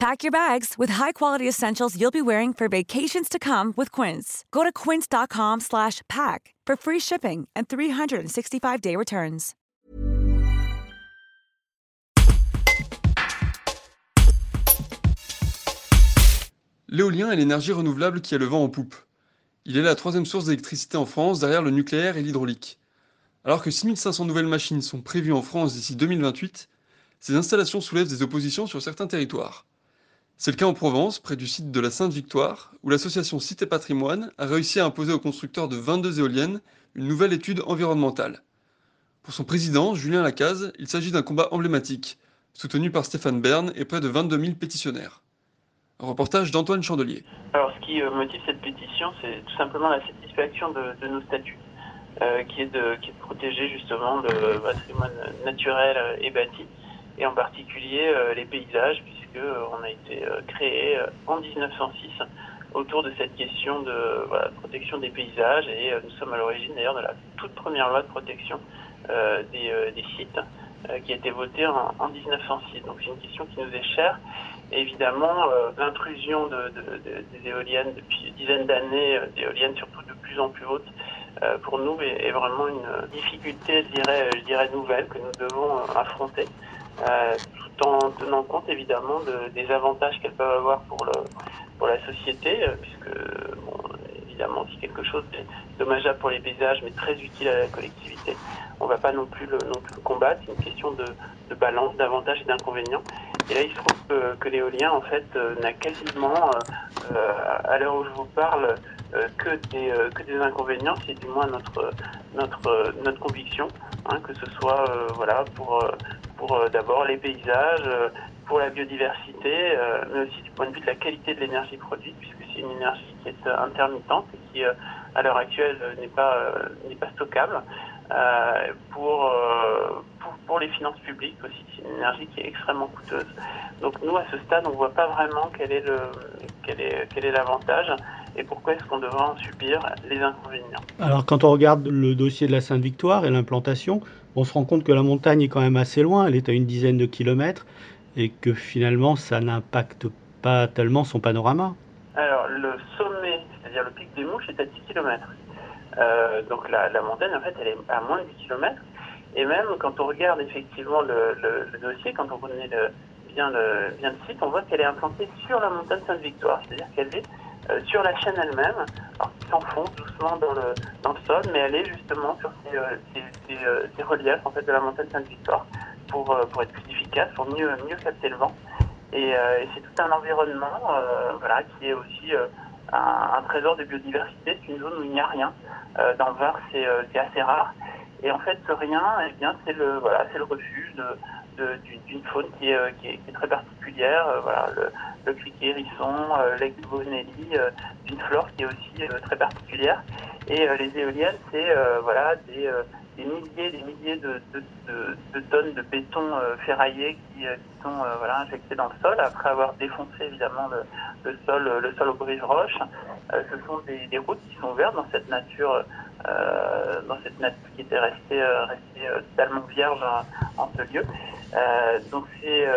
Pack your bags with high-quality essentials you'll be wearing for vacations to come with Quince. Go to quince.com/pack for free shipping and 365-day returns. L'éolien est l'énergie renouvelable qui a le vent en poupe. Il est la troisième source d'électricité en France derrière le nucléaire et l'hydraulique. Alors que 6500 nouvelles machines sont prévues en France d'ici 2028, ces installations soulèvent des oppositions sur certains territoires. C'est le cas en Provence, près du site de la Sainte-Victoire, où l'association Cité Patrimoine a réussi à imposer aux constructeurs de 22 éoliennes une nouvelle étude environnementale. Pour son président, Julien Lacaze, il s'agit d'un combat emblématique, soutenu par Stéphane Bern et près de 22 000 pétitionnaires. Un reportage d'Antoine Chandelier. Alors, ce qui euh, motive cette pétition, c'est tout simplement la satisfaction de, nos statuts, euh, qui, est de, protéger justement le patrimoine naturel et bâti, et en particulier euh, les paysages, puisque euh, a été euh, créé en 1906 autour de cette question de, voilà, protection des paysages, et nous sommes à l'origine d'ailleurs de la toute première loi de protection des, des, sites qui a été votée en, en 1906. Donc c'est une question qui nous est chère. Évidemment, euh, l'intrusion de, de, de, des éoliennes depuis une dizaine d'années, euh, d'éoliennes surtout de plus en plus hautes, euh, pour nous est, est, vraiment une difficulté, je dirais, je dirais nouvelle que nous devons affronter, tout en tenant compte évidemment des avantages qu'elles peuvent avoir pour, le, pour la société, puisque bon, évidemment c'est quelque chose de dommageable pour les paysages, mais très utile à la collectivité. On ne va pas non plus le, non plus le combattre, c'est une question de, de balance, d'avantages et d'inconvénients. Et là, il se trouve que, que l'éolien, en fait, euh, n'a quasiment, euh, à l'heure où je vous parle, euh, que, des, que des inconvénients, c'est du moins notre, notre, notre conviction, hein, que ce soit voilà, pour, pour d'abord les paysages, pour la biodiversité, mais aussi du point de vue de la qualité de l'énergie produite, puisque c'est une énergie qui est intermittente et qui, à l'heure actuelle, n'est pas, n'est pas stockable. Euh, pour, euh, pour, pour, les finances publiques aussi. C'est une énergie qui est extrêmement coûteuse. Donc nous, à ce stade, on ne voit pas vraiment quel est, le, quel est, quel est l'avantage et pourquoi est-ce qu'on devrait en subir les inconvénients? Alors quand on regarde le dossier de la Sainte-Victoire et l'implantation, on se rend compte que la montagne est quand même assez loin, elle est à une dizaine de kilomètres et que finalement ça n'impacte pas tellement son panorama. Alors le sommet, c'est-à-dire le pic des Mouches, est à 10 kilomètres. Euh, donc la, la, montagne, en fait, elle est à moins de 10 km. Et même quand on regarde effectivement le, le, le dossier, quand on connaît le, bien, le, bien le site, on voit qu'elle est implantée sur la montagne Sainte-Victoire, c'est-à-dire qu'elle est euh, sur la chaîne elle-même, qui s'enfonce doucement dans le, dans le sol, mais elle est justement sur ces, euh, euh, ces reliefs en fait, de la montagne Sainte-Victoire pour, pour être plus efficace, pour mieux, mieux capter le vent. Et, c'est tout un environnement voilà, qui est aussi un, trésor de biodiversité, c'est une zone où il n'y a rien. Dans le Var, c'est assez rare. Et en fait, ce rien, eh c'est le, voilà, c'est le refuge d'une faune qui est, euh, très particulière. voilà, le, criquet hérisson, l'aigle Bonelli, d'une flore qui est aussi très particulière. Et les éoliennes, c'est voilà, des, milliers des milliers de, de, de, de tonnes de béton ferraillé qui, sont voilà, injectés dans le sol après avoir défoncé évidemment le, sol, le sol aux brises roches. ce sont des, routes qui sont ouvertes dans cette nature, euh, dans cette nature qui était restée, euh, restée totalement vierge en ce lieu. Euh, donc c'est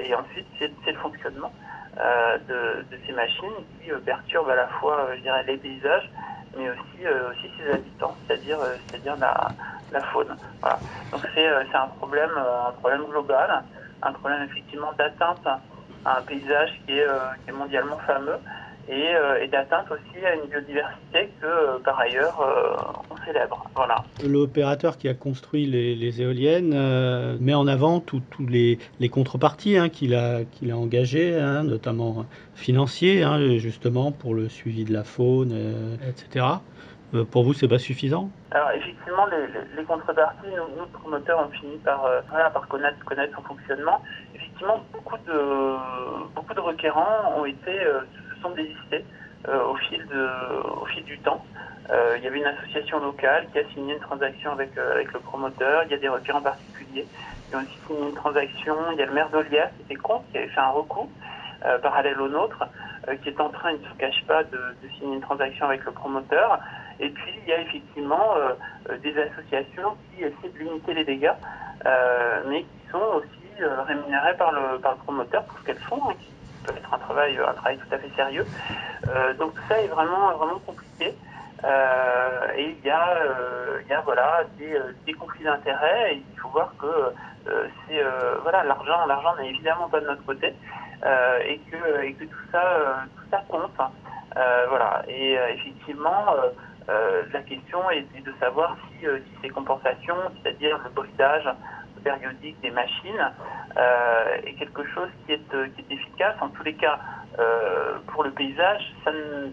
et ensuite c'est le fonctionnement de, de, ces machines qui perturbent à la fois, je dirais, les paysages, mais aussi aussi ses habitants, c'est-à-dire c'est-à-dire la, la faune. Voilà. Donc c'est un problème un problème global, un problème effectivement d'atteinte à un paysage qui est, qui est mondialement fameux et, euh, et d'atteinte aussi à une biodiversité que euh, par ailleurs euh, on célèbre. Voilà. L'opérateur qui a construit les, les éoliennes met en avant tous les, les, contreparties hein, qu'il a, qu'il a engagées, hein, notamment financiers, hein, justement pour le suivi de la faune, etc. Pour vous, c'est pas suffisant? Alors effectivement, les, les, les contreparties, nous, nous, promoteurs, on finit par, euh, voilà, par connaître, connaître son fonctionnement. Effectivement, beaucoup de, beaucoup de requérants ont été, euh, sont désistés euh, au, fil du temps. il y avait une association locale qui a signé une transaction avec, avec le promoteur. Il y a des requérants particuliers qui ont aussi signé une transaction. Il y a le maire d'Olière qui était contre, qui avait fait un recours parallèle au nôtre, qui est en train, il ne se cache pas, de, signer une transaction avec le promoteur. Et puis, il y a effectivement des associations qui essaient de limiter les dégâts, mais qui sont aussi rémunérées par le, par promoteur pour ce qu'elles font, hein, peut être un travail, un travail tout à fait sérieux. Euh, donc tout ça est vraiment, vraiment compliqué. Euh, et il y a, euh, il y a voilà, des, des conflits d'intérêts il faut voir que c'est voilà, l'argent, l'argent n'est évidemment pas de notre côté et, que, et que tout ça, tout ça compte. Hein. voilà. Et effectivement, la question est, de savoir si, si ces compensations, c'est-à-dire le bridage périodique des machines, est quelque chose qui est, qui est efficace. En tous les cas, pour le paysage, ça ne,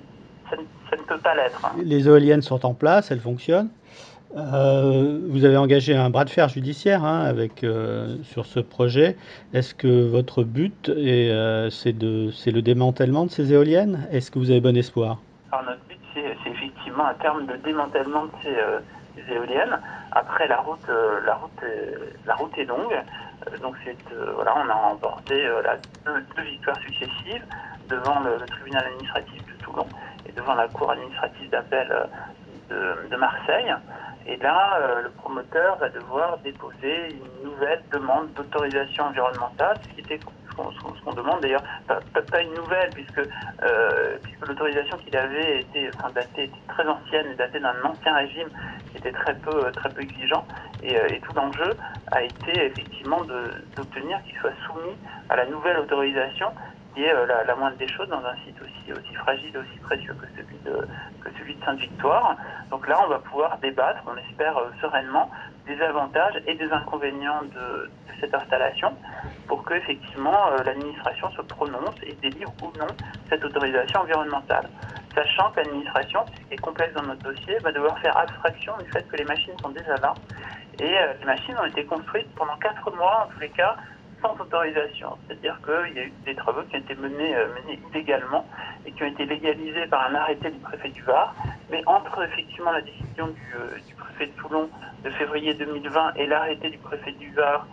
ça ne, peut pas l'être. Les éoliennes sont en place, elles fonctionnent. Euh, vous avez engagé un bras de fer judiciaire hein, avec, euh, sur ce projet. Est-ce que votre but euh, c'est le démantèlement de ces éoliennes? Est-ce que vous avez bon espoir? Alors notre but c'est effectivement un terme de démantèlement de ces, éoliennes. Après la route, la route, la route est longue. donc c'est voilà, on a remporté deux, victoires successives devant le, tribunal administratif de Toulon et devant la cour administrative d'appel de, Marseille. Et là, euh, le promoteur va devoir déposer une nouvelle demande d'autorisation environnementale, ce qui était demande d'ailleurs, pas, une nouvelle, puisque, euh, puisque l'autorisation qu'il avait était, datée, était très ancienne datée d'un ancien régime qui était très peu, très peu exigeant. Et, euh, tout l'enjeu a été effectivement d'obtenir qu'il soit soumis à la nouvelle autorisation qui est euh, la, la, moindre des choses dans un site aussi, aussi fragile et aussi précieux que celui de, Sainte-Victoire. Donc là, on va pouvoir débattre, on espère euh, sereinement, des avantages et des inconvénients de, cette installation pour que effectivement euh, l'administration se prononce et délivre ou non cette autorisation environnementale. Sachant que l'administration, ce qui est complexe dans notre dossier, va devoir faire abstraction du fait que les machines sont déjà là et les machines ont été construites pendant quatre mois en tous les cas sans autorisation. C'est-à-dire qu'il y a eu des travaux qui ont été menés, euh, menés, illégalement et qui ont été légalisés par un arrêté du préfet du Var. Mais entre effectivement la décision du, euh, préfet de Toulon de février 2020 et l'arrêté du préfet du Var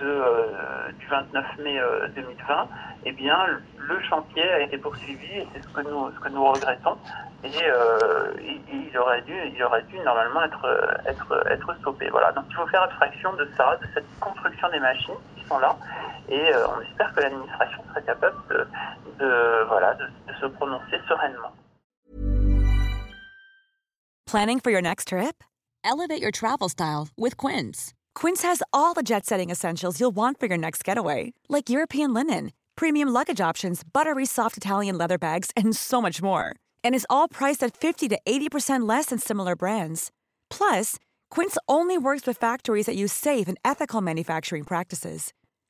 euh, du 29 mai 2020, eh bien, le chantier a été poursuivi et c'est ce que nous, ce que nous regrettons. Et, il, aurait dû, il aurait dû normalement être, être, être stoppé. Voilà. Donc, il faut faire abstraction de ça, de cette construction des machines sont là, et euh, on espère que l'administration serait capable de, de voilà, de, de se prononcer sereinement. Planning for your next trip? Elevate your travel style with Quince. Quince has all the jet-setting essentials you'll want for your next getaway, like European linen premium luggage options, buttery soft Italian leather bags, and so much more. And is all priced at 50 to 80% less than similar brands. Plus, Quince only works with factories that use safe and ethical manufacturing practices.